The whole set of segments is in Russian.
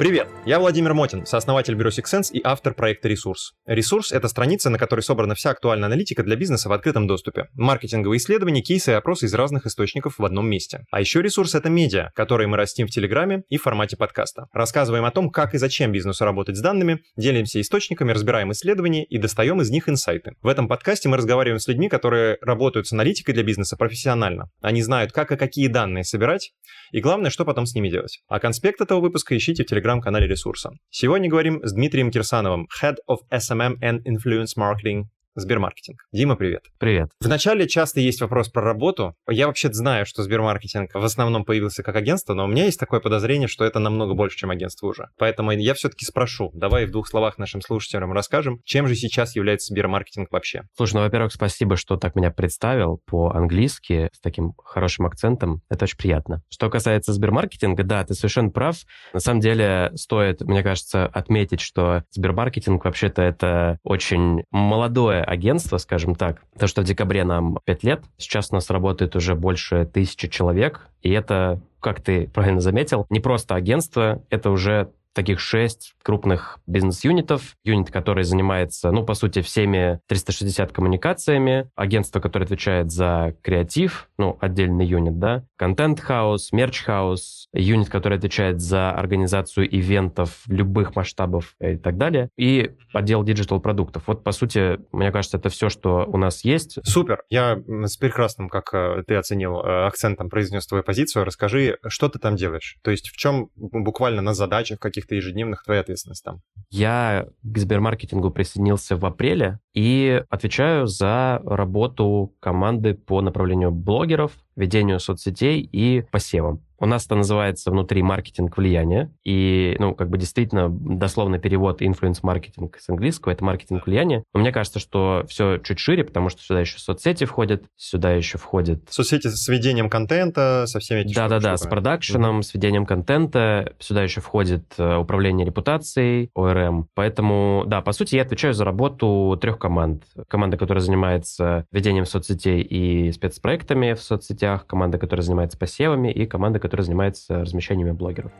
Привет, я Владимир Мотин, сооснователь бюро Sixsense и автор проекта «Ресурс». «Ресурс» — это страница, на которой собрана вся актуальная аналитика для бизнеса в открытом доступе. Маркетинговые исследования, кейсы и опросы из разных источников в одном месте. А еще «Ресурс» — это медиа, которые мы растим в Телеграме и в формате подкаста. Рассказываем о том, как и зачем бизнесу работать с данными, делимся источниками, разбираем исследования и достаем из них инсайты. В этом подкасте мы разговариваем с людьми, которые работают с аналитикой для бизнеса профессионально. Они знают, как и какие данные собирать, и главное, что потом с ними делать. А конспект этого выпуска ищите в телеграм-канале ресурса. Сегодня говорим с Дмитрием Кирсановым, Head of SMM and Influence Marketing Сбермаркетинг. Дима, привет. Привет. Вначале часто есть вопрос про работу. Я вообще знаю, что Сбермаркетинг в основном появился как агентство, но у меня есть такое подозрение, что это намного больше, чем агентство уже. Поэтому я все-таки спрошу, давай в двух словах нашим слушателям расскажем, чем же сейчас является Сбермаркетинг вообще. Слушай, ну, во-первых, спасибо, что так меня представил по-английски с таким хорошим акцентом. Это очень приятно. Что касается Сбермаркетинга, да, ты совершенно прав. На самом деле стоит, мне кажется, отметить, что Сбермаркетинг вообще-то это очень молодое агентство, скажем так. То, что в декабре нам 5 лет, сейчас у нас работает уже больше тысячи человек, и это как ты правильно заметил, не просто агентство, это уже таких шесть крупных бизнес-юнитов. Юнит, который занимается, ну, по сути, всеми 360 коммуникациями. Агентство, которое отвечает за креатив, ну, отдельный юнит, да. Content house, merch house. Юнит, который отвечает за организацию ивентов любых масштабов и так далее. И отдел digital-продуктов. Вот, по сути, мне кажется, это все, что у нас есть. Супер. Я с прекрасным, как э, ты оценил, э, акцентом произнес твою позицию. Расскажи, что ты там делаешь? То есть в чем буквально на задачах каких каких-то ежедневных твоя ответственность там? Я к Сбермаркетингу присоединился в апреле и отвечаю за работу команды по направлению блогеров, ведению соцсетей и посевам. У нас это называется внутри маркетинг влияния. И, ну, как бы действительно, дословно перевод influence-маркетинг с английского — это маркетинг влияния. Но мне кажется, что все чуть шире, потому что сюда еще соцсети входят, сюда еще входят... Соцсети с ведением контента, со всеми этими Да-да-да, с продакшеном, mm-hmm. с ведением контента. Сюда еще входит э, управление репутацией, ORM. Поэтому, да, по сути, я отвечаю за работу трех команд. Команда, которая занимается ведением соцсетей и спецпроектами в соцсетях, команда, которая занимается посевами, и команда, которая занимается размещениями блогеров.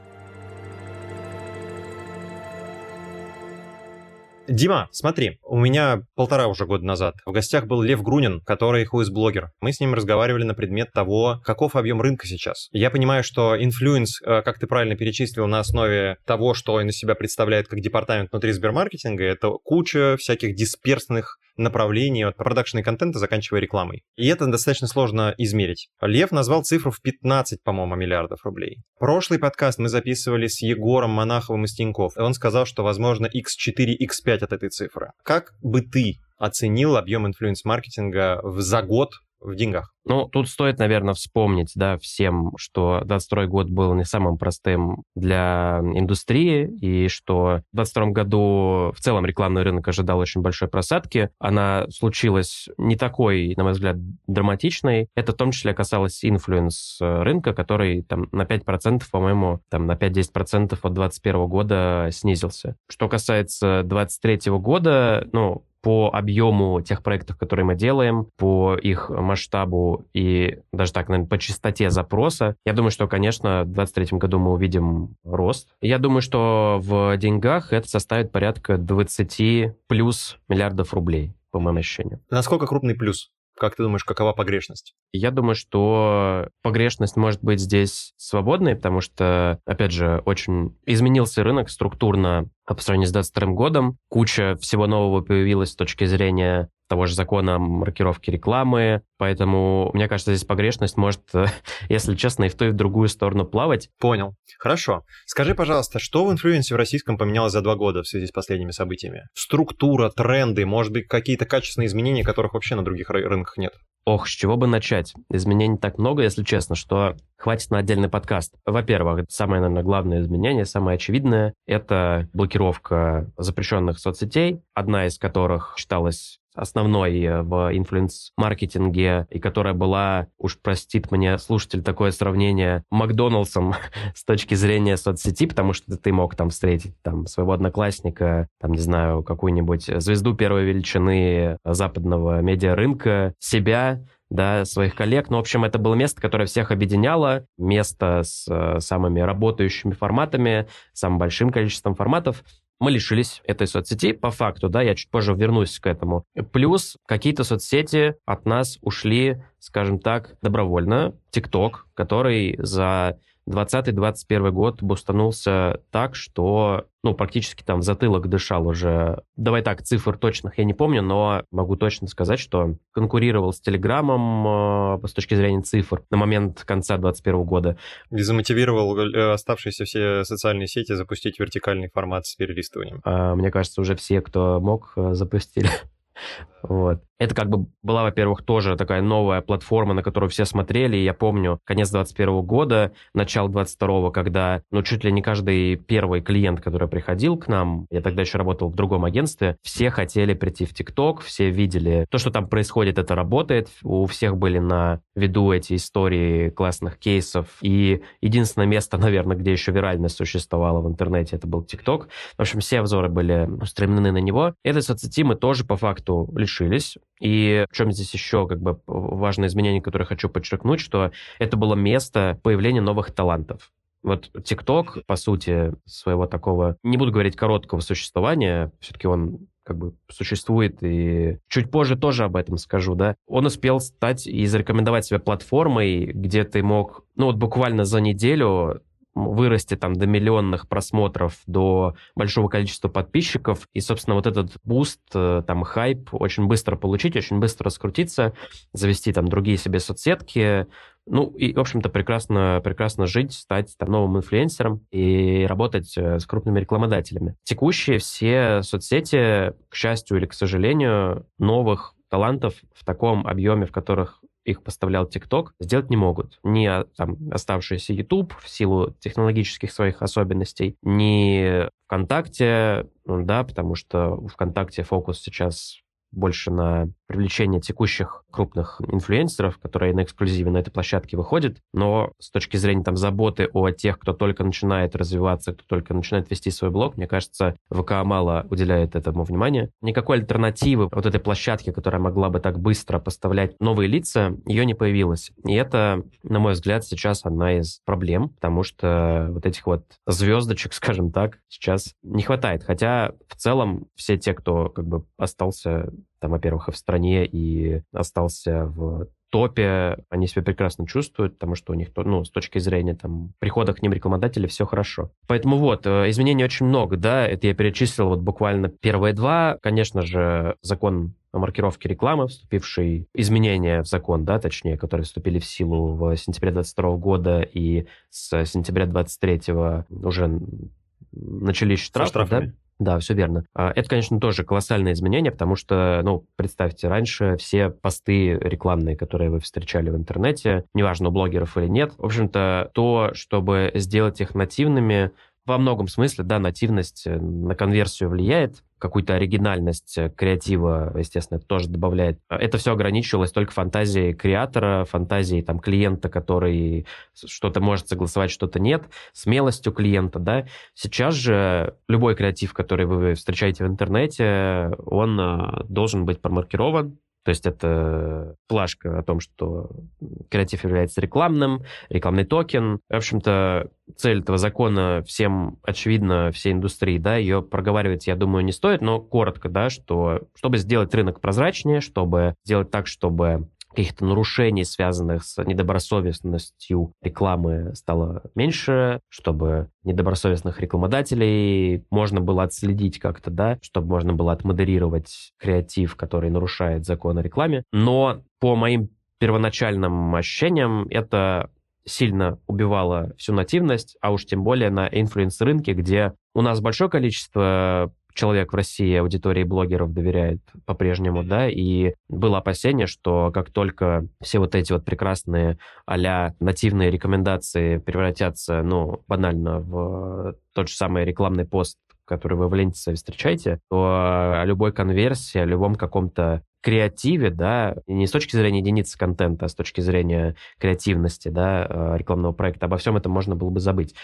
Дима, смотри, у меня полтора уже года назад в гостях был Лев Грунин, который WhoIsBlogger. Мы с ним разговаривали на предмет того, каков объем рынка сейчас. Я понимаю, что influence, э, как ты правильно перечислил, на основе того, что он из себя представляет как департамент внутри Сбермаркетинга, это куча всяких дисперсных направлений от продакшена контента, заканчивая рекламой. И это достаточно сложно измерить. Лев назвал цифру в 15, по-моему, миллиардов рублей. Прошлый подкаст мы записывали с Егором Монаховым из Тинькофф, и он сказал, что, возможно, x4, x5 от этой цифры. Как бы ты оценил объем инфлюенс-маркетинга за год в деньгах? Ну, тут стоит, наверное, вспомнить, да, всем, что 22 год был не самым простым для индустрии, и что в 22 году в целом рекламный рынок ожидал очень большой просадки. Она случилась не такой, на мой взгляд, драматичной. Это в том числе касалось influence рынка, который там на 5%, по-моему, там на 5-10% от 21 года снизился. Что касается 23 года, ну, по объему тех проектов, которые мы делаем, по их масштабу и даже так, наверное, по частоте запроса, я думаю, что, конечно, в 2023 году мы увидим рост. Я думаю, что в деньгах это составит порядка 20 плюс миллиардов рублей, по моим ощущениям. Насколько крупный плюс? Как ты думаешь, какова погрешность? Я думаю, что погрешность может быть здесь свободной, потому что, опять же, очень изменился рынок структурно по сравнению с 2022 годом. Куча всего нового появилась с точки зрения того же закона маркировки рекламы. Поэтому, мне кажется, здесь погрешность может, если честно, и в ту, и в другую сторону плавать. Понял. Хорошо. Скажи, пожалуйста, что в инфлюенсе в российском поменялось за два года в связи с последними событиями? Структура, тренды, может быть, какие-то качественные изменения, которых вообще на других рынках нет? Ох, с чего бы начать? Изменений так много, если честно, что хватит на отдельный подкаст. Во-первых, самое, наверное, главное изменение, самое очевидное, это блокировка запрещенных соцсетей, одна из которых считалась основной э, в инфлюенс-маркетинге, и которая была, уж простит мне слушатель такое сравнение, Макдоналдсом с точки зрения соцсети, потому что ты мог там встретить там своего одноклассника, там, не знаю, какую-нибудь звезду первой величины западного медиарынка, себя, да, своих коллег. Ну, в общем, это было место, которое всех объединяло, место с э, самыми работающими форматами, самым большим количеством форматов мы лишились этой соцсети по факту, да, я чуть позже вернусь к этому. Плюс какие-то соцсети от нас ушли, скажем так, добровольно. ТикТок, который за 2020-2021 год бустанулся так, что ну, практически там в затылок дышал уже. Давай так, цифр точных я не помню, но могу точно сказать, что конкурировал с Телеграмом э, с точки зрения цифр на момент конца 2021 года. И замотивировал э, оставшиеся все социальные сети запустить вертикальный формат с перелистыванием. А, мне кажется, уже все, кто мог, э, запустили. Вот. Это как бы была, во-первых, тоже такая новая платформа, на которую все смотрели. Я помню конец 21 года, начало 22 когда, ну, чуть ли не каждый первый клиент, который приходил к нам, я тогда еще работал в другом агентстве, все хотели прийти в ТикТок, все видели то, что там происходит, это работает. У всех были на виду эти истории классных кейсов. И единственное место, наверное, где еще виральность существовала в интернете, это был ТикТок. В общем, все взоры были устремлены на него. Этой соцсети мы тоже по факту лишились. И в чем здесь еще как бы важное изменение, которое хочу подчеркнуть, что это было место появления новых талантов. Вот ТикТок, по сути, своего такого, не буду говорить короткого существования, все-таки он как бы существует, и чуть позже тоже об этом скажу, да, он успел стать и зарекомендовать себя платформой, где ты мог, ну вот буквально за неделю вырасти там до миллионных просмотров, до большого количества подписчиков. И, собственно, вот этот буст, э, там, хайп очень быстро получить, очень быстро раскрутиться, завести там другие себе соцсетки, ну, и, в общем-то, прекрасно, прекрасно жить, стать там, новым инфлюенсером и работать э, с крупными рекламодателями. Текущие все соцсети, к счастью или к сожалению, новых талантов в таком объеме, в которых их поставлял TikTok, сделать не могут. Ни а, там, оставшийся YouTube в силу технологических своих особенностей, ни ВКонтакте, да, потому что ВКонтакте фокус сейчас больше на привлечение текущих крупных инфлюенсеров, которые на эксклюзиве на этой площадке выходят, но с точки зрения там заботы о тех, кто только начинает развиваться, кто только начинает вести свой блог, мне кажется, ВК мало уделяет этому внимания. Никакой альтернативы вот этой площадке, которая могла бы так быстро поставлять новые лица, ее не появилось. И это, на мой взгляд, сейчас одна из проблем, потому что вот этих вот звездочек, скажем так, сейчас не хватает. Хотя в целом все те, кто как бы остался там, во-первых, и в стране, и остался в топе, они себя прекрасно чувствуют, потому что у них, ну, с точки зрения там прихода к ним рекламодателей все хорошо. Поэтому вот, э, изменений очень много, да, это я перечислил вот буквально первые два. Конечно же, закон о маркировке рекламы, вступивший изменения в закон, да, точнее, которые вступили в силу в сентябре 22 года и с сентября 23 уже начались штрафы, да? Да, все верно. А, это, конечно, тоже колоссальное изменение, потому что, ну, представьте, раньше все посты рекламные, которые вы встречали в интернете, неважно, у блогеров или нет, в общем-то, то, чтобы сделать их нативными, во многом смысле, да, нативность э, на конверсию влияет, какую-то оригинальность э, креатива, естественно, тоже добавляет. Это все ограничивалось только фантазией креатора, фантазией там клиента, который что-то может согласовать, что-то нет, смелостью клиента, да. Сейчас же любой креатив, который вы встречаете в интернете, он э, должен быть промаркирован, то есть это плашка о том, что креатив является рекламным, рекламный токен. В общем-то, цель этого закона всем очевидна, всей индустрии, да, ее проговаривать, я думаю, не стоит, но коротко, да, что чтобы сделать рынок прозрачнее, чтобы сделать так, чтобы каких-то нарушений, связанных с недобросовестностью рекламы, стало меньше, чтобы недобросовестных рекламодателей можно было отследить как-то, да, чтобы можно было отмодерировать креатив, который нарушает закон о рекламе. Но по моим первоначальным ощущениям это сильно убивало всю нативность, а уж тем более на инфлюенс-рынке, где у нас большое количество человек в России аудитории блогеров доверяет по-прежнему, да, и было опасение, что как только все вот эти вот прекрасные а нативные рекомендации превратятся, ну, банально в тот же самый рекламный пост который вы в ленте встречаете, то о любой конверсии, о любом каком-то креативе, да, не с точки зрения единицы контента, а с точки зрения креативности, да, э, рекламного проекта, обо всем этом можно было бы забыть.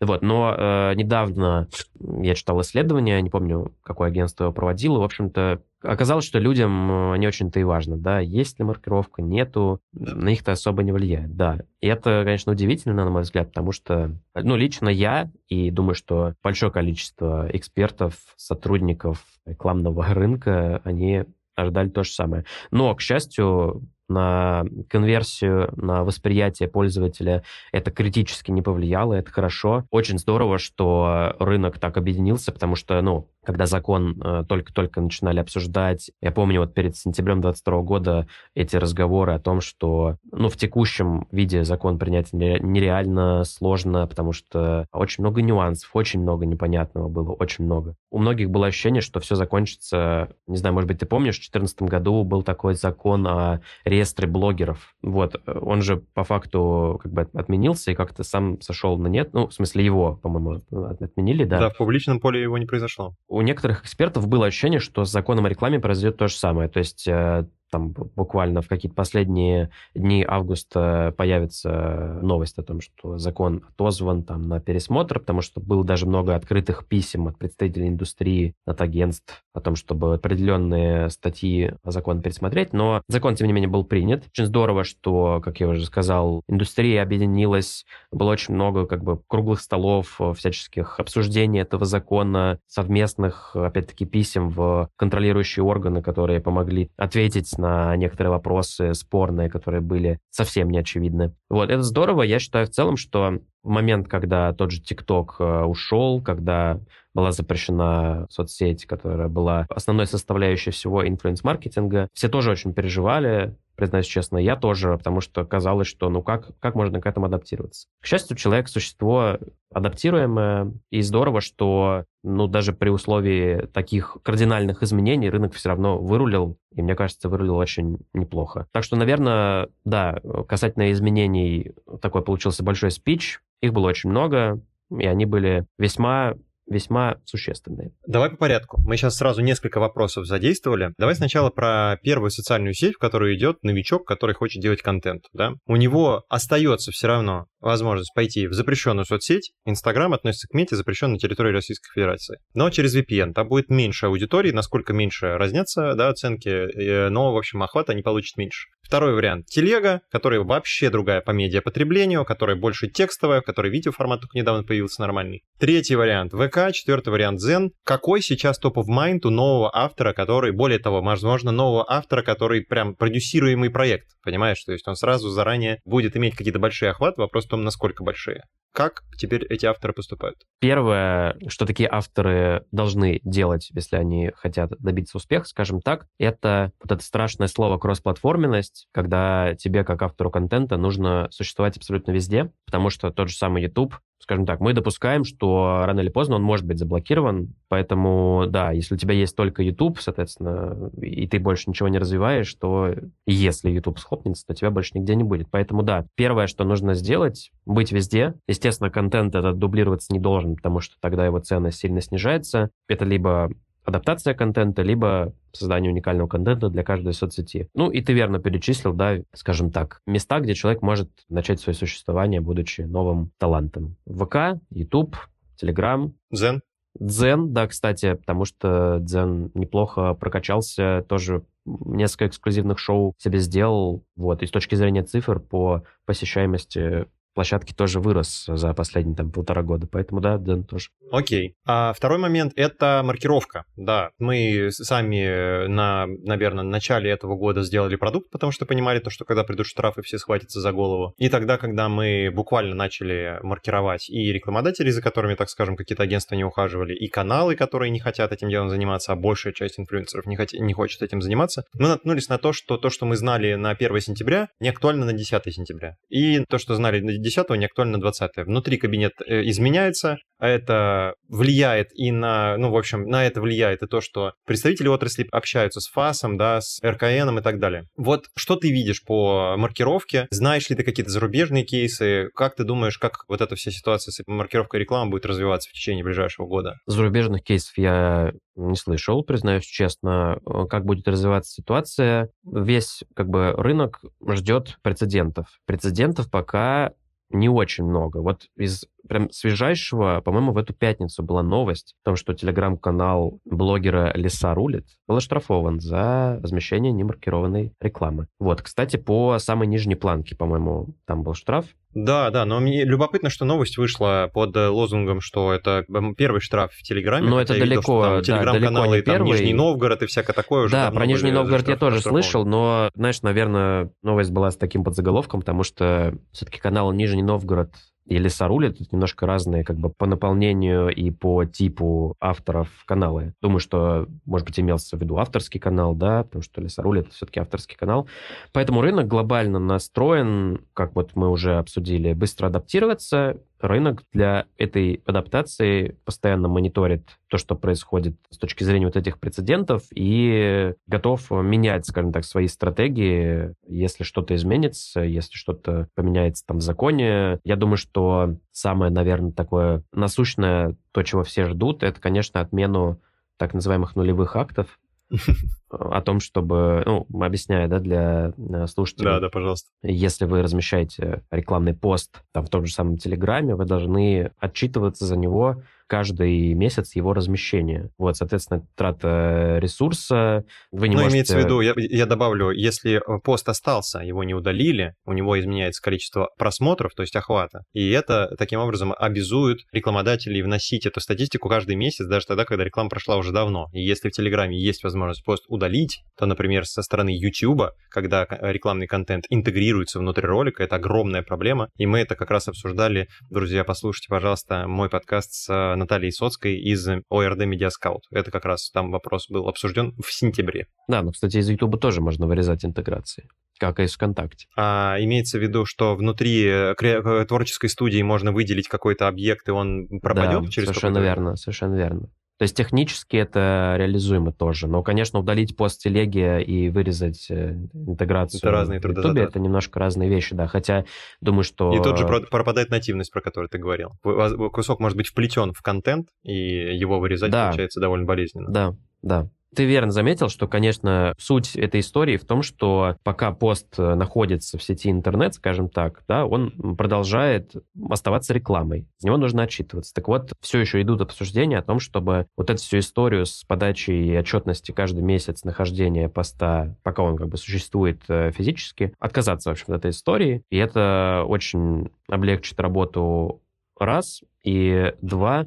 Вот, но э, недавно я читал исследование, не помню, какое агентство его проводило, в общем-то, оказалось, что людям э, не очень-то и важно, да, есть ли маркировка, нету, на них-то особо не влияет, да. И это, конечно, удивительно, на мой взгляд, потому что, ну, лично я, и думаю, что большое количество экспертов, сотрудников рекламного рынка, они ожидали то же самое. Но, к счастью, на конверсию, на восприятие пользователя это критически не повлияло, это хорошо. Очень здорово, что рынок так объединился, потому что, ну, когда закон э, только-только начинали обсуждать. Я помню, вот перед сентябрем 22 года эти разговоры о том, что ну, в текущем виде закон принять нереально сложно, потому что очень много нюансов, очень много непонятного было, очень много. У многих было ощущение, что все закончится, не знаю, может быть, ты помнишь, в 2014 году был такой закон о реестре блогеров. Вот, он же по факту как бы отменился и как-то сам сошел на нет. Ну, в смысле, его, по-моему, отменили, да. Да, в публичном поле его не произошло у некоторых экспертов было ощущение, что с законом о рекламе произойдет то же самое. То есть э, там буквально в какие-то последние дни августа появится новость о том, что закон отозван там на пересмотр, потому что было даже много открытых писем от представителей индустрии, от агентств о том, чтобы определенные статьи закона пересмотреть, но закон, тем не менее, был принят. Очень здорово, что, как я уже сказал, индустрия объединилась, было очень много как бы круглых столов, всяческих обсуждений этого закона, совместных, опять-таки, писем в контролирующие органы, которые помогли ответить на некоторые вопросы спорные, которые были совсем не очевидны. Вот, это здорово. Я считаю в целом, что в момент, когда тот же ТикТок э, ушел, когда была запрещена соцсеть, которая была основной составляющей всего инфлюенс-маркетинга, все тоже очень переживали, признаюсь честно, я тоже, потому что казалось, что ну как, как можно к этому адаптироваться. К счастью, человек — существо адаптируемое, и здорово, что ну даже при условии таких кардинальных изменений рынок все равно вырулил, и мне кажется, вырулил очень неплохо. Так что, наверное, да, касательно изменений такой получился большой спич, их было очень много, и они были весьма весьма существенные. Давай по порядку. Мы сейчас сразу несколько вопросов задействовали. Давай сначала про первую социальную сеть, в которую идет новичок, который хочет делать контент. Да? У него остается все равно возможность пойти в запрещенную соцсеть. Инстаграм относится к мете, запрещенной территории Российской Федерации. Но через VPN. Там будет меньше аудитории, насколько меньше разнятся да, оценки, но, в общем, охват они получат меньше. Второй вариант. Телега, которая вообще другая по медиапотреблению, которая больше текстовая, в которой видеоформат только недавно появился нормальный. Третий вариант. ВК. Четвертый вариант. Zen. Какой сейчас топ of mind у нового автора, который, более того, возможно, нового автора, который прям продюсируемый проект, понимаешь? То есть он сразу заранее будет иметь какие-то большие охваты. Вопрос в том, насколько большие. Как теперь эти авторы поступают? Первое, что такие авторы должны делать, если они хотят добиться успеха, скажем так, это вот это страшное слово кроссплатформенность, когда тебе, как автору контента, нужно существовать абсолютно везде, потому что тот же самый YouTube скажем так, мы допускаем, что рано или поздно он может быть заблокирован, поэтому, да, если у тебя есть только YouTube, соответственно, и ты больше ничего не развиваешь, то если YouTube схлопнется, то тебя больше нигде не будет. Поэтому, да, первое, что нужно сделать, быть везде. Естественно, контент этот дублироваться не должен, потому что тогда его ценность сильно снижается. Это либо адаптация контента, либо создание уникального контента для каждой соцсети. Ну, и ты верно перечислил, да, скажем так, места, где человек может начать свое существование, будучи новым талантом. ВК, YouTube, Telegram. Дзен. Дзен, да, кстати, потому что Дзен неплохо прокачался, тоже несколько эксклюзивных шоу себе сделал. Вот, и с точки зрения цифр по посещаемости площадки тоже вырос за последние там полтора года, поэтому да, Дэн тоже. Окей. А второй момент — это маркировка. Да, мы сами на, наверное, начале этого года сделали продукт, потому что понимали то, что когда придут штрафы, все схватятся за голову. И тогда, когда мы буквально начали маркировать и рекламодателей, за которыми, так скажем, какие-то агентства не ухаживали, и каналы, которые не хотят этим делом заниматься, а большая часть инфлюенсеров не, хот... не хочет этим заниматься, мы наткнулись на то, что то, что мы знали на 1 сентября, не актуально на 10 сентября. И то, что знали на 10 не актуально на 20 Внутри кабинет э, изменяется, а это влияет и на, ну, в общем, на это влияет и то, что представители отрасли общаются с ФАСом, да, с РКНом и так далее. Вот что ты видишь по маркировке? Знаешь ли ты какие-то зарубежные кейсы? Как ты думаешь, как вот эта вся ситуация с маркировкой рекламы будет развиваться в течение ближайшего года? Зарубежных кейсов я Не слышал, признаюсь честно. Э, как будет развиваться ситуация? Весь как бы рынок ждет прецедентов. Прецедентов пока не очень много. Вот из прям свежайшего, по-моему, в эту пятницу была новость о том, что телеграм-канал блогера Лиса Рулит был оштрафован за размещение немаркированной рекламы. Вот, кстати, по самой нижней планке, по-моему, там был штраф. Да, да, но мне любопытно, что новость вышла под э, лозунгом, что это первый штраф в Телеграме. Но это далеко, видел, там да, телеграм-каналы, там первый. Нижний Новгород и всякое такое уже. Да, про Нижний Новгород я тоже слышал, но, знаешь, наверное, новость была с таким подзаголовком, потому что все-таки канал Нижний Новгород и лесорули тут немножко разные как бы по наполнению и по типу авторов каналы. Думаю, что, может быть, имелся в виду авторский канал, да, потому что лесорули это все-таки авторский канал. Поэтому рынок глобально настроен, как вот мы уже обсудили, быстро адаптироваться, рынок для этой адаптации постоянно мониторит то, что происходит с точки зрения вот этих прецедентов и готов менять, скажем так, свои стратегии, если что-то изменится, если что-то поменяется там в законе. Я думаю, что самое, наверное, такое насущное, то, чего все ждут, это, конечно, отмену так называемых нулевых актов, о том, чтобы, ну, объясняя, да, для э, слушателей. Да, да, пожалуйста. Если вы размещаете рекламный пост там в том же самом Телеграме, вы должны отчитываться за него каждый месяц его размещения. Вот, соответственно, трата ресурса. Вы не ну, можете... имеется в виду, я, я добавлю, если э, пост остался, его не удалили, у него изменяется количество просмотров, то есть охвата, и это таким образом обязует рекламодателей вносить эту статистику каждый месяц, даже тогда, когда реклама прошла уже давно. И если в Телеграме есть возможность пост удалить, то, например, со стороны YouTube, когда рекламный контент интегрируется внутрь ролика, это огромная проблема, и мы это как раз обсуждали. Друзья, послушайте, пожалуйста, мой подкаст с Натальей Соцкой из ОРД Scout. Это как раз там вопрос был обсужден в сентябре. Да, ну, кстати, из YouTube тоже можно вырезать интеграции как и из ВКонтакте. А имеется в виду, что внутри э, э, творческой студии можно выделить какой-то объект, и он пропадет да, через совершенно верно, совершенно верно. То есть технически это реализуемо тоже. Но, конечно, удалить пост телеги и вырезать э, интеграцию это разные в YouTube это немножко разные вещи, да. Хотя думаю, что... И тут же пропадает нативность, про которую ты говорил. Кусок может быть вплетен в контент, и его вырезать да. получается довольно болезненно. Да, да. Ты верно заметил, что, конечно, суть этой истории в том, что пока пост э, находится в сети интернет, скажем так, да, он продолжает оставаться рекламой. За него нужно отчитываться. Так вот, все еще идут обсуждения о том, чтобы вот эту всю историю с подачей отчетности каждый месяц нахождения поста, пока он как бы существует э, физически, отказаться, в общем, от этой истории. И это очень облегчит работу раз, и два,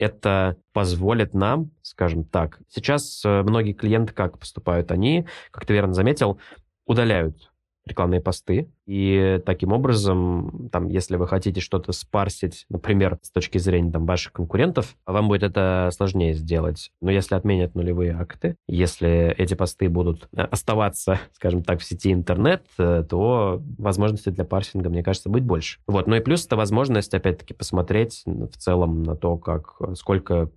это позволит нам, скажем так, сейчас э, многие клиенты как поступают? Они, как ты верно заметил, удаляют рекламные посты. И таким образом, там, если вы хотите что-то спарсить, например, с точки зрения там, ваших конкурентов, вам будет это сложнее сделать. Но если отменят нулевые акты, если эти посты будут э, оставаться, скажем так, в сети интернет, э, то возможностей для парсинга, мне кажется, будет больше. Вот. Ну и плюс это возможность, опять-таки, посмотреть в целом на то, как, сколько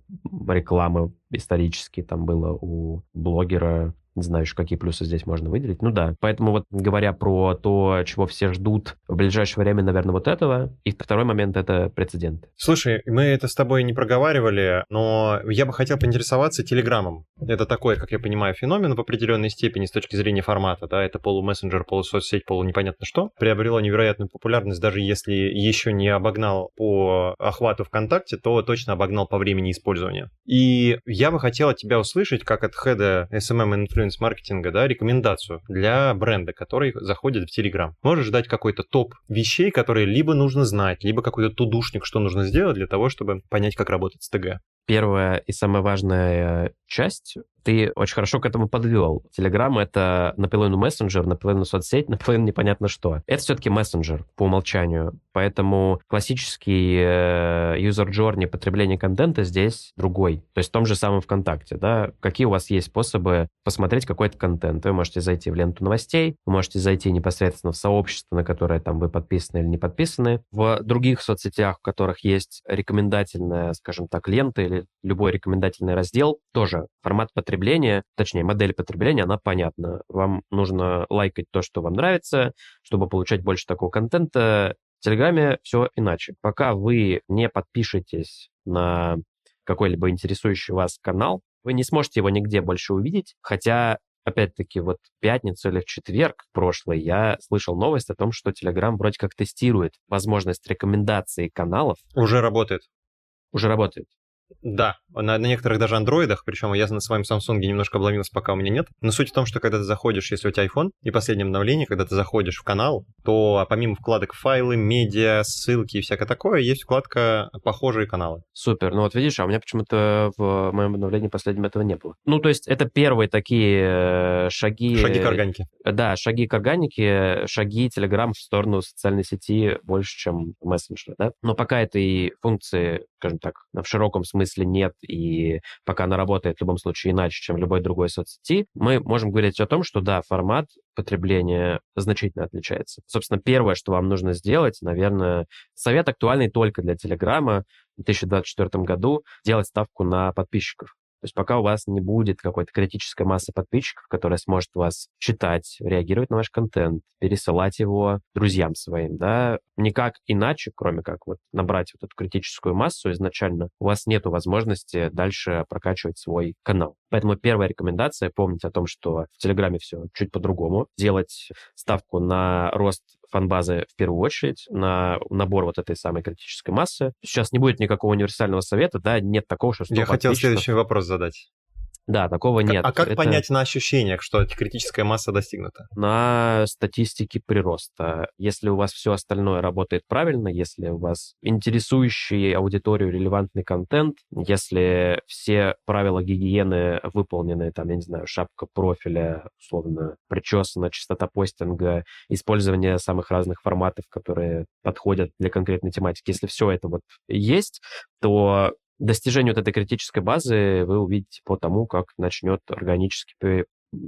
рекламы исторически там было у блогера, не знаю еще, какие плюсы здесь можно выделить. Ну да, поэтому вот говоря про то, чего все ждут в ближайшее время, наверное, вот этого. И второй момент — это прецеденты. Слушай, мы это с тобой не проговаривали, но я бы хотел поинтересоваться Телеграмом. Это такой, как я понимаю, феномен в определенной степени с точки зрения формата, да, это полумессенджер, полусоцсеть, полу непонятно что. Приобрело невероятную популярность, даже если еще не обогнал по охвату ВКонтакте, то точно обогнал по времени использования. И я бы хотел от тебя услышать, как от хеда SMM Influencer инфлюенс-маркетинга, да, рекомендацию для бренда, который заходит в Telegram. Можешь дать какой-то топ вещей, которые либо нужно знать, либо какой-то тудушник, что нужно сделать для того, чтобы понять, как работать с ТГ. Первая и самая важная часть ты очень хорошо к этому подвел. Телеграм — это наполовину мессенджер, наполовину соцсеть, наполовину непонятно что. Это все-таки мессенджер по умолчанию. Поэтому классический э, user journey потребления контента здесь другой. То есть в том же самом ВКонтакте, да, какие у вас есть способы посмотреть какой-то контент. Вы можете зайти в ленту новостей, вы можете зайти непосредственно в сообщество, на которое там вы подписаны или не подписаны. В других соцсетях, в которых есть рекомендательная, скажем так, лента или любой рекомендательный раздел, тоже формат потребления потребления, точнее, модель потребления, она понятна. Вам нужно лайкать то, что вам нравится, чтобы получать больше такого контента. В Телеграме все иначе. Пока вы не подпишетесь на какой-либо интересующий вас канал, Вы не сможете его нигде больше увидеть, хотя опять-таки, вот в пятницу или в четверг прошлый я слышал новость о том, что Telegram вроде как тестирует возможность рекомендации каналов. Уже работает. Уже работает. Да, на, на некоторых даже андроидах, причем я на своем Samsung немножко обломился, пока у меня нет. Но суть в том, что когда ты заходишь, если у тебя iPhone, и последнее обновление, когда ты заходишь в канал, то помимо вкладок файлы, медиа, ссылки и всякое такое, есть вкладка похожие каналы. Супер. Ну вот видишь, а у меня почему-то в моем обновлении последнем этого не было. Ну то есть это первые такие э, шаги... Шаги к органике. Да, шаги к органике, шаги Telegram в сторону социальной сети больше, чем мессенджера, да? Но пока этой функции, скажем так, в широком смысле нет, и пока она работает в любом случае иначе, чем в любой другой соцсети, мы можем говорить о том, что да, формат потребления значительно отличается. Собственно, первое, что вам нужно сделать, наверное, совет актуальный только для Телеграма в 2024 году, делать ставку на подписчиков. То есть пока у вас не будет какой-то критической массы подписчиков, которая сможет вас читать, реагировать на ваш контент, пересылать его друзьям своим, да, никак иначе, кроме как вот набрать вот эту критическую массу изначально, у вас нет возможности дальше прокачивать свой канал. Поэтому первая рекомендация — помнить о том, что в Телеграме все чуть по-другому. Делать ставку на рост фанбазы в первую очередь, на набор вот этой самой критической массы. Сейчас не будет никакого универсального совета, да, нет такого, что... Я хотел следующий вопрос задать. Да, такого нет. А как Это... понять на ощущениях, что критическая масса достигнута? На статистике прироста. Если у вас все остальное работает правильно, если у вас интересующий аудиторию релевантный контент, если все правила гигиены выполнены, там, я не знаю, шапка профиля, условно, причесана, частота постинга, использование самых разных форматов, которые подходят для конкретной тематики, если все это вот есть, то достижению вот этой критической базы вы увидите по тому, как начнет органически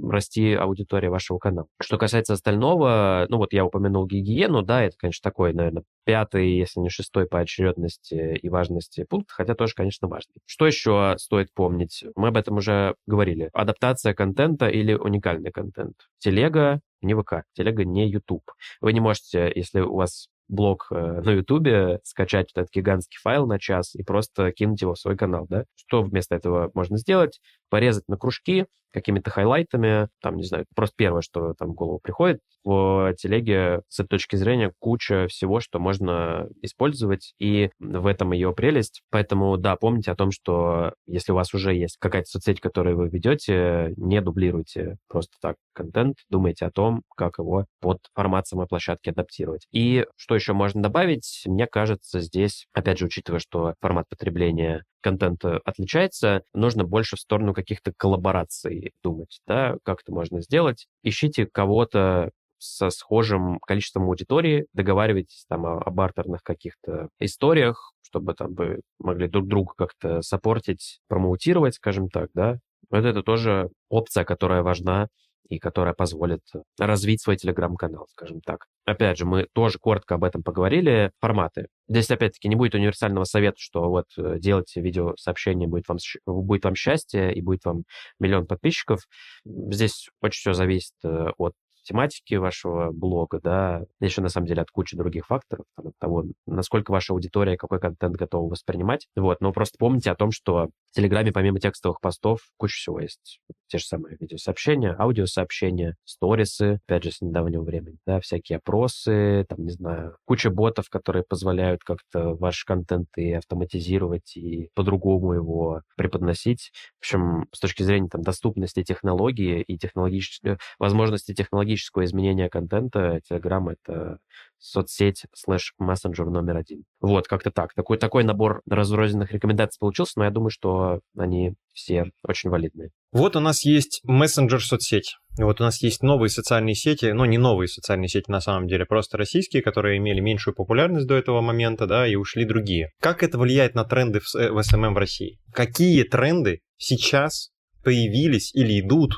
расти аудитория вашего канала. Что касается остального, ну вот я упомянул гигиену, да, это, конечно, такой, наверное, пятый, если не шестой по очередности и важности пункт, хотя тоже, конечно, важный. Что еще стоит помнить? Мы об этом уже говорили. Адаптация контента или уникальный контент. Телега не ВК, телега не YouTube. Вы не можете, если у вас блог э, на Ютубе, скачать этот гигантский файл на час и просто кинуть его в свой канал, да? Что вместо этого можно сделать? Порезать на кружки какими-то хайлайтами, там, не знаю, просто первое, что там в голову приходит, в телеге с этой точки зрения куча всего, что можно использовать, и в этом ее прелесть. Поэтому, да, помните о том, что если у вас уже есть какая-то соцсеть, которую вы ведете, не дублируйте просто так контент, думайте о том, как его под формат самой площадки адаптировать. И что еще можно добавить? Мне кажется, здесь, опять же, учитывая, что формат потребления контента отличается, нужно больше в сторону каких-то коллабораций думать, да, как это можно сделать. Ищите кого-то, со схожим количеством аудитории, договаривайтесь там о, бартерных каких-то историях, чтобы там бы могли друг друга как-то саппортить, промоутировать, скажем так, да. Вот это тоже опция, которая важна и которая позволит развить свой телеграм-канал, скажем так. Опять же, мы тоже коротко об этом поговорили. Форматы. Здесь, опять-таки, не будет универсального совета, что вот э, делайте видеосообщение, будет вам, будет вам счастье и будет вам миллион подписчиков. Здесь очень все зависит э, от тематики вашего блога, да, еще на самом деле от кучи других факторов, там, от того, насколько ваша аудитория, какой контент готова воспринимать. Вот, но просто помните о том, что Телеграме помимо текстовых постов куча всего есть. Те же самые видеосообщения, аудиосообщения, сторисы, опять же, с недавнего времени, да, всякие опросы, там, не знаю, куча ботов, которые позволяют как-то ваш контент и автоматизировать, и по-другому его преподносить. В общем, с точки зрения там доступности технологии и технологической возможности технологического технологического изменения контента Telegram — это соцсеть слэш мессенджер номер один. Вот, как-то так. Такой, такой набор разрозненных рекомендаций получился, но я думаю, что они все очень валидные. Вот у нас есть мессенджер соцсеть. Вот у нас есть новые социальные сети, ну не новые социальные сети на самом деле, просто российские, которые имели меньшую популярность до этого момента, да, и ушли другие. Как это влияет на тренды в, в SMM в России? Какие тренды сейчас появились или идут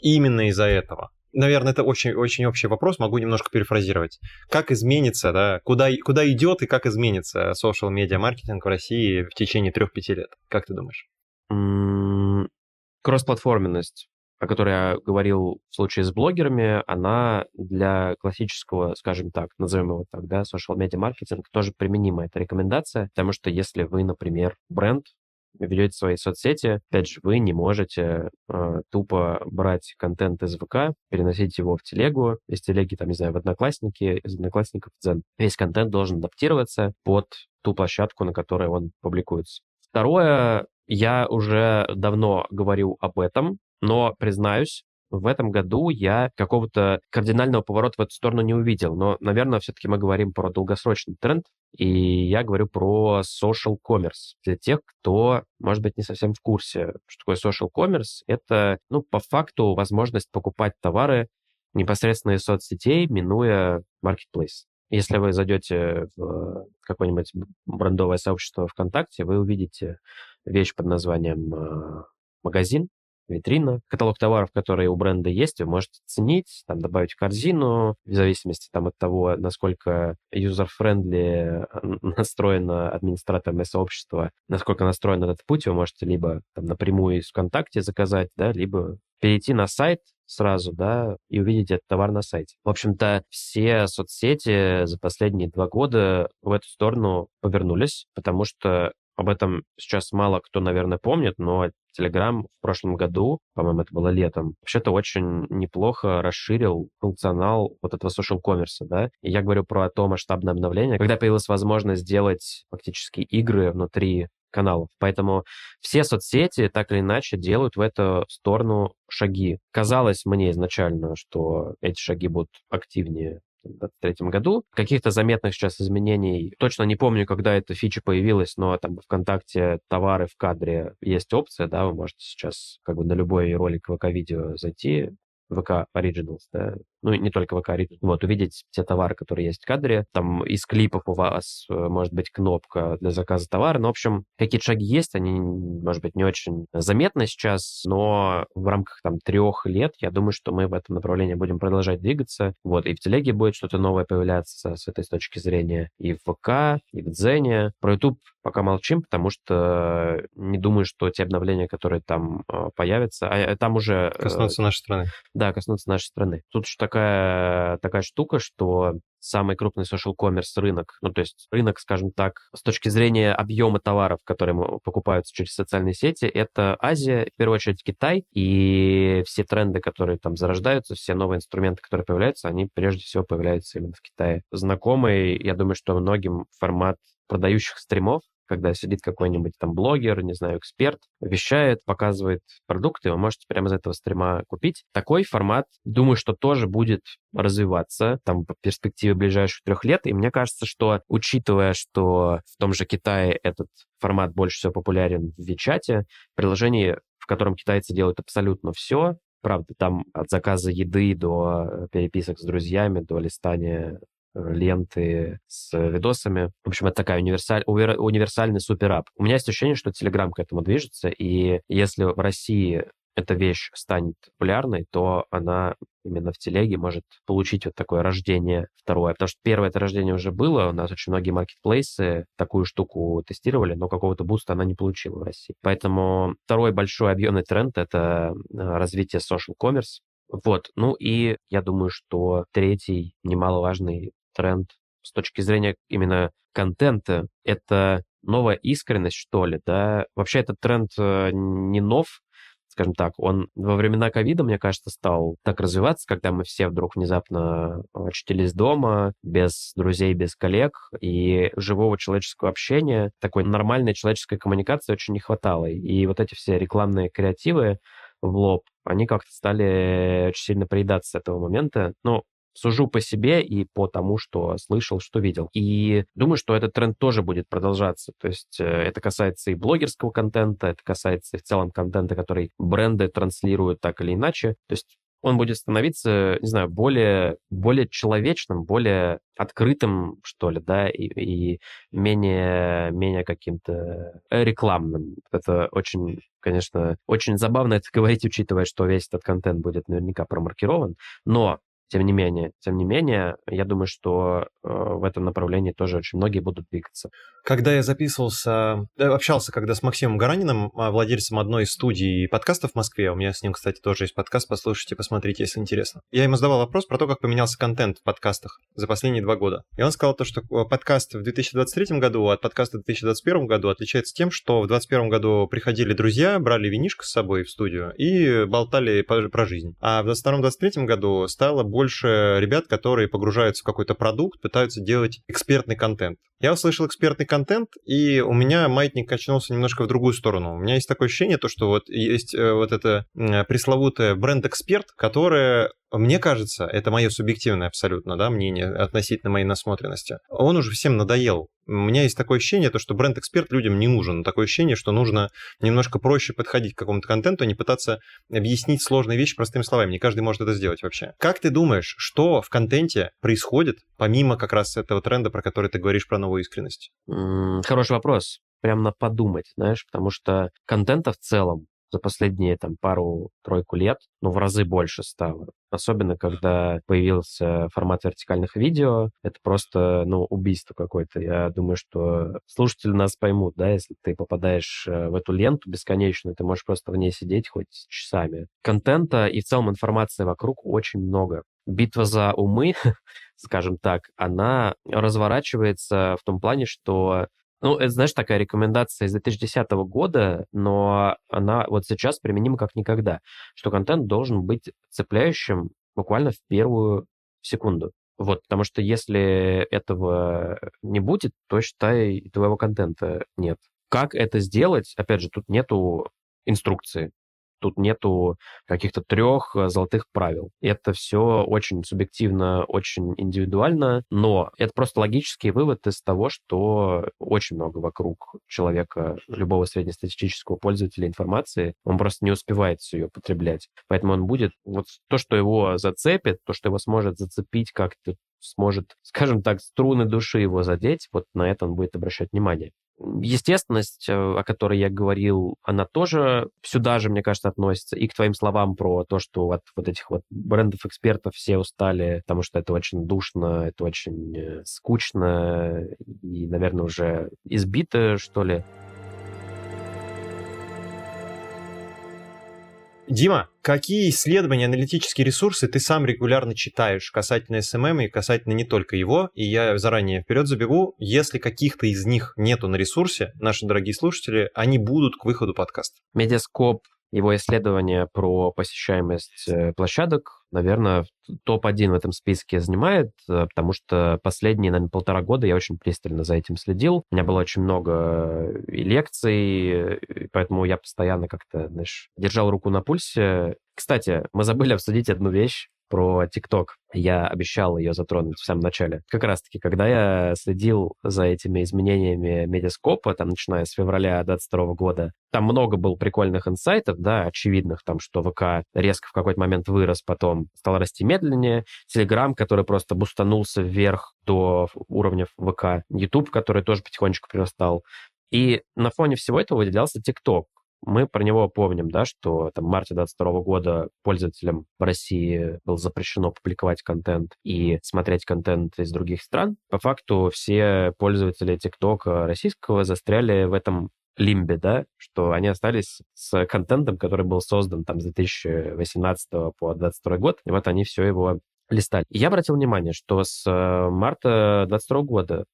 именно из-за этого? Наверное, это очень-очень общий вопрос, могу немножко перефразировать. Как изменится, да, куда, куда идет и как изменится social медиа маркетинг в России в течение 3-5 лет? Как ты думаешь? Кроссплатформенность, о которой я говорил в случае с блогерами, она для классического, скажем так, назовем его так, да, social media маркетинг тоже применима. Это рекомендация, потому что если вы, например, бренд, ведете свои соцсети, опять же, вы не можете э, тупо брать контент из ВК, переносить его в телегу, из телеги, там, не знаю, в Одноклассники, из Одноклассников в Дзен. Весь контент должен адаптироваться под ту площадку, на которой он публикуется. Второе, я уже давно говорил об этом, но, признаюсь, в этом году я какого-то кардинального поворота в эту сторону не увидел. Но, наверное, все-таки мы говорим про долгосрочный тренд, и я говорю про social commerce. Для тех, кто, может быть, не совсем в курсе, что такое social commerce, это, ну, по факту возможность покупать товары непосредственно из соцсетей, минуя marketplace. Если вы зайдете в какое-нибудь брендовое сообщество ВКонтакте, вы увидите вещь под названием э, магазин, витрина, каталог товаров, которые у бренда есть, вы можете ценить, там, добавить в корзину, в зависимости там, от того, насколько user-friendly настроено администраторное сообщество, насколько настроен этот путь, вы можете либо там, напрямую из ВКонтакте заказать, да, либо перейти на сайт, сразу, да, и увидеть этот товар на сайте. В общем-то, все соцсети за последние два года в эту сторону повернулись, потому что об этом сейчас мало кто, наверное, помнит, но Telegram в прошлом году, по-моему, это было летом, вообще-то очень неплохо расширил функционал вот этого social commerce, да. И я говорю про то масштабное обновление, когда появилась возможность сделать фактически игры внутри каналов. Поэтому все соцсети так или иначе делают в эту сторону шаги. Казалось мне изначально, что эти шаги будут активнее 2023 году. Каких-то заметных сейчас изменений, точно не помню, когда эта фича появилась, но там ВКонтакте товары в кадре есть опция, да, вы можете сейчас как бы на любой ролик ВК-видео зайти, ВК Originals, да, ну, не только ВК Originals, вот, увидеть те товары, которые есть в кадре, там из клипов у вас э, может быть кнопка для заказа товара, ну, в общем, какие-то шаги есть, они, может быть, не очень заметны сейчас, но в рамках там трех лет, я думаю, что мы в этом направлении будем продолжать двигаться, вот, и в телеге будет что-то новое появляться с этой точки зрения, и в ВК, и в Дзене, про YouTube пока молчим, потому что не думаю, что те обновления, которые там э, появятся, а э, там уже... Коснутся нашей страны. Да, коснутся нашей страны. Тут еще такая, такая штука, что самый крупный social commerce рынок, ну, то есть рынок, скажем так, с точки зрения объема товаров, которые покупаются через социальные сети, это Азия, в первую очередь Китай, и все тренды, которые там зарождаются, все новые инструменты, которые появляются, они прежде всего появляются именно в Китае. Знакомый, я думаю, что многим формат продающих стримов, когда сидит какой-нибудь там блогер, не знаю, эксперт, вещает, показывает продукты, вы можете прямо из этого стрима купить. Такой формат, думаю, что тоже будет развиваться там по перспективе ближайших трех лет. И мне кажется, что учитывая, что в том же Китае этот формат больше всего популярен в Вичате, приложение, в котором китайцы делают абсолютно все, Правда, там от заказа еды до переписок с друзьями, до листания ленты с видосами. В общем, это такая универсаль... универсальный суперап. У меня есть ощущение, что Telegram к этому движется, и если в России эта вещь станет популярной, то она именно в телеге может получить вот такое рождение второе. Потому что первое это рождение уже было, у нас очень многие маркетплейсы такую штуку тестировали, но какого-то буста она не получила в России. Поэтому второй большой объемный тренд — это э, развитие social commerce. Вот, ну и я думаю, что третий немаловажный тренд с точки зрения именно контента, это новая искренность, что ли, да. Вообще этот тренд э, не нов, скажем так, он во времена ковида, мне кажется, стал так развиваться, когда мы все вдруг внезапно очутились дома, без друзей, без коллег, и живого человеческого общения, такой нормальной человеческой коммуникации очень не хватало. И вот эти все рекламные креативы в лоб, они как-то стали очень сильно приедаться с этого момента. Ну, Сужу по себе и по тому, что слышал, что видел. И думаю, что этот тренд тоже будет продолжаться. То есть э, это касается и блогерского контента, это касается и в целом контента, который бренды транслируют так или иначе. То есть он будет становиться, не знаю, более, более человечным, более открытым, что ли, да, и, и менее, менее каким-то рекламным. Это очень, конечно, очень забавно это говорить, учитывая, что весь этот контент будет наверняка промаркирован, но Тем не менее, тем не менее, я думаю, что э, в этом направлении тоже очень многие будут двигаться. Когда я записывался, э, общался когда с Максимом Гараниным, а, владельцем одной из студий подкастов в Москве, у меня с ним, кстати, тоже есть подкаст, послушайте, посмотрите, если интересно. Я ему задавал вопрос про то, как поменялся контент в подкастах за последние два года. И он сказал то, что э, подкаст в 2023 году от подкаста в 2021 году отличается тем, что в 2021 году приходили друзья, брали винишко с собой в студию и болтали про жизнь. А в 2022-2023 году стало больше ребят, которые погружаются в какой-то продукт, пытаются делать экспертный контент. Я услышал экспертный контент, и у меня маятник качнулся немножко в другую сторону. У меня есть такое ощущение, то, что вот есть э, вот это пресловутое бренд-эксперт, которое мне кажется, это мое субъективное абсолютно да, мнение относительно моей насмотренности, он уже всем надоел. У меня есть такое ощущение, то, что бренд-эксперт людям не нужен. Такое ощущение, что нужно немножко проще подходить к какому-то контенту, а не пытаться объяснить сложные вещи простыми словами. Не каждый может это сделать вообще. Как ты думаешь, что в контенте происходит, помимо как раз этого тренда, про который ты говоришь про новую искренность? Хороший вопрос. Прям на подумать, знаешь, потому что контента в целом за последние там пару-тройку лет, ну, в разы больше стало. Особенно, когда появился формат вертикальных видео, это просто, ну, убийство какое-то. Я думаю, что слушатели нас поймут, да, если ты попадаешь э, в эту ленту бесконечную, ты можешь просто в ней сидеть хоть часами. Контента и в целом информации вокруг очень много. Битва за умы, скажем так, она разворачивается в том плане, что ну, это, знаешь, такая рекомендация из 2010 года, но она вот сейчас применима как никогда, что контент должен быть цепляющим буквально в первую секунду. Вот, потому что если этого не будет, то, считай, твоего контента нет. Как это сделать? Опять же, тут нету инструкции. Тут нету каких-то трех э, золотых правил. Это все очень субъективно, очень индивидуально, но это просто логический вывод из того, что очень много вокруг человека, любого среднестатистического пользователя информации, он просто не успевает все ее потреблять. Поэтому он будет, вот то, что его зацепит, то, что его сможет зацепить как-то сможет, скажем так, струны души его задеть, вот на это он будет обращать внимание. Естественность, э, о которой я говорил, она тоже сюда же, мне кажется, относится. И к твоим словам про то, что от вот этих вот брендов-экспертов все устали, потому что это очень душно, это очень э, скучно и, наверное, уже избито, что ли. Дима, какие исследования, аналитические ресурсы ты сам регулярно читаешь касательно SMM и касательно не только его? И я заранее вперед забегу, если каких-то из них нету на ресурсе, наши дорогие слушатели, они будут к выходу подкаста. Медиаскоп его исследование про посещаемость э, площадок, наверное, топ-1 в этом списке занимает, э, потому что последние, наверное, полтора года я очень пристально за этим следил. У меня было очень много э, лекций, поэтому я постоянно как-то, знаешь, держал руку на пульсе. Кстати, мы забыли обсудить одну вещь про ТикТок. Я обещал ее затронуть в самом начале. Как раз-таки, когда я следил за этими изменениями медиаскопа, там, начиная с февраля 2022 года, там много было прикольных инсайтов, да, очевидных, там, что ВК резко в какой-то момент вырос, потом стал расти медленнее, Телеграм, который просто бустанулся вверх до уровня ВК, YouTube, который тоже потихонечку прирастал. И на фоне всего этого выделялся ТикТок, мы про него помним, да, что там в марте 2022 года пользователям в России было запрещено публиковать контент и смотреть контент из других стран. По факту все пользователи ТикТока российского застряли в этом лимбе, да, что они остались с контентом, который был создан там с 2018 по 2022 год, и вот они все его листали. И я обратил внимание, что с э, марта 2022 года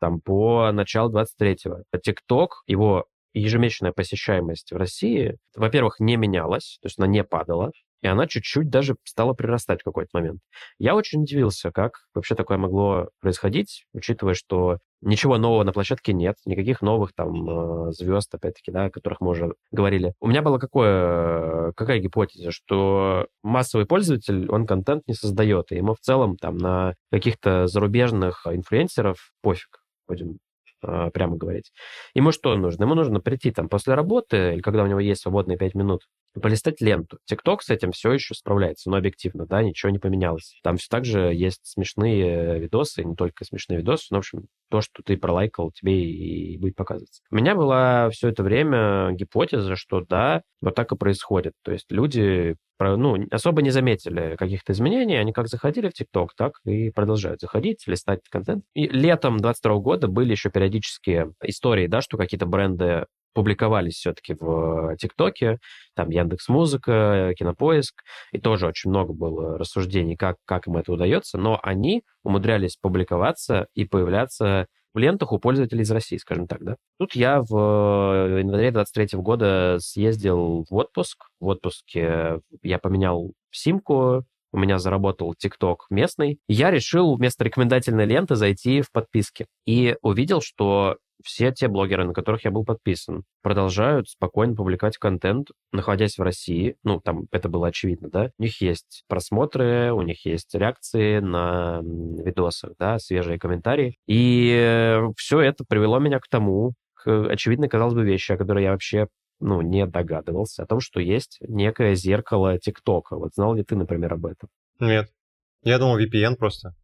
там по началу 23-го. TikTok, его ежемесячная посещаемость в России, во-первых, не менялась, то есть она не падала, и она чуть-чуть даже стала прирастать в какой-то момент. Я очень удивился, как вообще такое могло происходить, учитывая, что ничего нового на площадке нет, никаких новых там э, звезд, опять-таки, да, о которых мы уже говорили. У меня была какое, какая гипотеза, что массовый пользователь, он контент не создает, и ему в целом там на каких-то зарубежных инфлюенсеров пофиг, будем прямо говорить. Ему что нужно? Ему нужно прийти там после работы, или когда у него есть свободные 5 минут, полистать ленту. ТикТок с этим все еще справляется, но объективно, да, ничего не поменялось. Там все так же есть смешные видосы, не только смешные видосы, но, в общем, то, что ты пролайкал, тебе и будет показываться. У меня была все это время гипотеза, что да, вот так и происходит. То есть люди ну, особо не заметили каких-то изменений, они как заходили в ТикТок, так и продолжают заходить, листать контент. И летом 22 года были еще периодические истории, да, что какие-то бренды публиковались все-таки в ТикТоке, там Яндекс Музыка, Кинопоиск, и тоже очень много было рассуждений, как, как им это удается, но они умудрялись публиковаться и появляться в лентах у пользователей из России, скажем так, да. Тут я в э, январе 23 года съездил в отпуск. В отпуске я поменял симку, у меня заработал ТикТок местный. Я решил вместо рекомендательной ленты зайти в подписки. И увидел, что все те блогеры, на которых я был подписан, продолжают спокойно публиковать контент, находясь в России. Ну, там это было очевидно, да. У них есть просмотры, у них есть реакции на видосах, да, свежие комментарии. И все это привело меня к тому, к очевидной, казалось бы, вещи, о которой я вообще ну, не догадывался, о том, что есть некое зеркало ТикТока. Вот знал ли ты, например, об этом? Нет. Я думал VPN просто.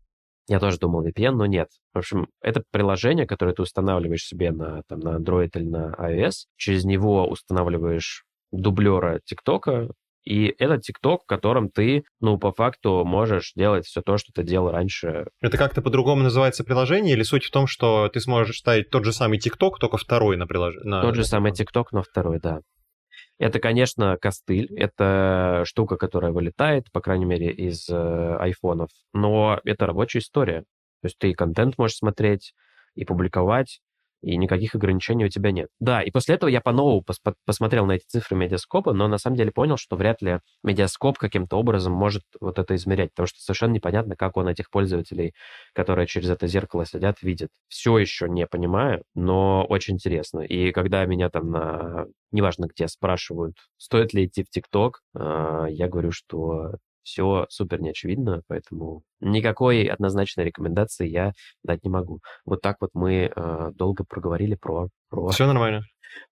Я тоже думал VPN, но нет. В общем, это приложение, которое ты устанавливаешь себе на, там, на Android или на iOS. Через него устанавливаешь дублера ТикТока, и это ТикТок, в котором ты, ну, по факту можешь делать все то, что ты делал раньше. Это как-то по-другому называется приложение, или суть в том, что ты сможешь ставить тот же самый ТикТок, только второй на приложение? Тот же самый ТикТок, но второй, да. Это, конечно, костыль, это штука, которая вылетает, по крайней мере, из э, айфонов, но это рабочая история. То есть ты и контент можешь смотреть, и публиковать, и никаких ограничений у тебя нет. Да, и после этого я по-новому пос посмотрел на эти цифры медиаскопа, но на самом деле понял, что вряд ли медиаскоп каким-то образом может вот это измерять, потому что совершенно непонятно, как он этих пользователей, которые через это зеркало сидят, видит. Все еще не понимаю, но очень интересно. И когда меня там на неважно где спрашивают, стоит ли идти в ТикТок, а, я говорю, что все супер неочевидно, поэтому никакой однозначной рекомендации я дать не могу. Вот так вот мы э, долго проговорили про... про... Все нормально.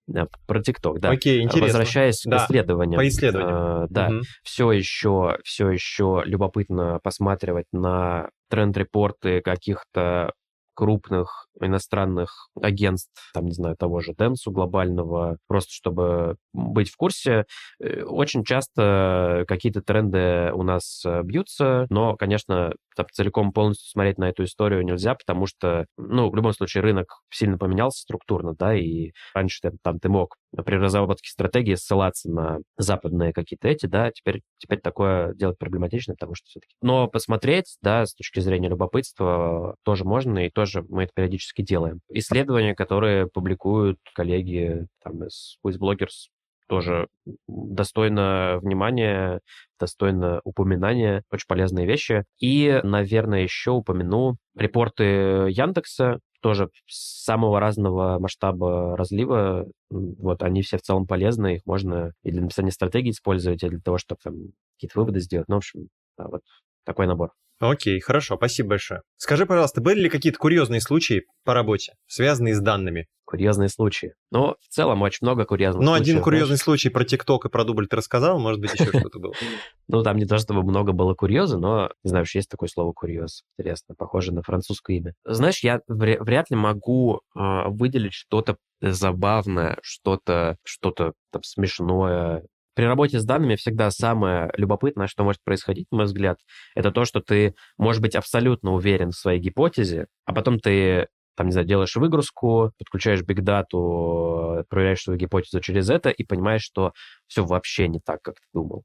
Про ТикТок, да. Окей, интересно. Возвращаясь да, к исследованиям. По исследованиям. Э, да, угу. все еще, все еще любопытно посматривать на тренд-репорты каких-то крупных иностранных агентств, там, не знаю, того же Денсу глобального, просто чтобы быть в курсе. Э, очень часто какие-то тренды у нас э, бьются, но, конечно, там, целиком полностью смотреть на эту историю нельзя, потому что, ну, в любом случае, рынок сильно поменялся структурно, да, и раньше ты, там ты мог при разработке стратегии ссылаться на западные какие-то эти, да, теперь, теперь такое делать проблематично, потому что все-таки... Но посмотреть, да, с точки зрения любопытства тоже можно, и тоже мы это периодически делаем. Исследования, которые публикуют коллеги там из Quiz Bloggers, тоже достойно внимания, достойно упоминания, очень полезные вещи. И, наверное, еще упомяну репорты Яндекса, тоже самого разного масштаба разлива. Вот они все в целом полезны, их можно и для написания стратегии использовать, и для того, чтобы там какие-то выводы сделать. Ну, в общем, да, вот такой набор. Окей, хорошо, спасибо большое. Скажи, пожалуйста, были ли какие-то курьезные случаи по работе, связанные с данными? Курьезные случаи. Ну, в целом, очень много курьезных ну, случаев. Ну, один курьезный знаешь. случай про ТикТок и про дубль ты рассказал, может быть, еще что-то было? Ну, там не то, чтобы много было курьеза, но, не знаю, есть такое слово курьез. Интересно, похоже на французское имя. Знаешь, я вряд ли могу а, выделить что-то забавное, что-то что-то там смешное, при работе с данными всегда самое любопытное, что может происходить, на мой взгляд, это то, что ты можешь быть абсолютно уверен в своей гипотезе, а потом ты там, не знаю, делаешь выгрузку, подключаешь бигдату, проверяешь свою гипотезу через это и понимаешь, что все вообще не так, как ты думал.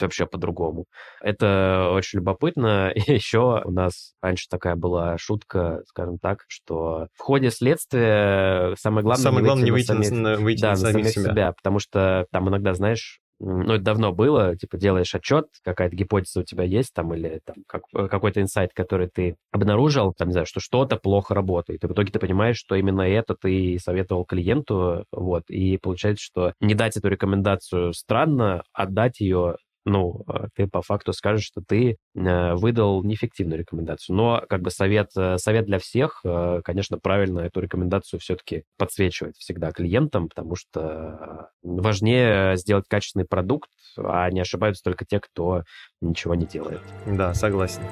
Вообще по-другому. Это очень любопытно. И еще у нас раньше такая была шутка, скажем так, что в ходе следствия самое главное, самое не главное не выйти на, самих, выйти да, на самих себя. себя. Потому что там иногда, знаешь, ну, это давно было, типа, делаешь отчет, какая-то гипотеза у тебя есть там, или там как, э, какой-то инсайт, который ты обнаружил, там, не знаю, что что-то плохо работает. И в итоге ты понимаешь, что именно это ты советовал клиенту, вот, и получается, что не дать эту рекомендацию странно, отдать ее ну, э, ты по факту скажешь, что ты э, выдал неэффективную рекомендацию. Но как бы совет, э, совет для всех, конечно, правильно эту рекомендацию все-таки подсвечивать всегда клиентам, потому что важнее сделать качественный продукт, а не ошибаются только те, кто ничего не делает. Да, согласен.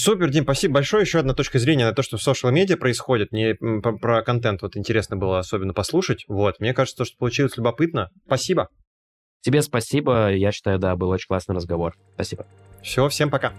Супер, Дим, спасибо большое. Еще одна точка зрения на то, что в social медиа происходит. Мне про, про контент вот интересно было особенно послушать. Вот, мне кажется, что получилось любопытно. Спасибо. Тебе спасибо. Я считаю, да, был очень классный разговор. Спасибо. Все, всем пока.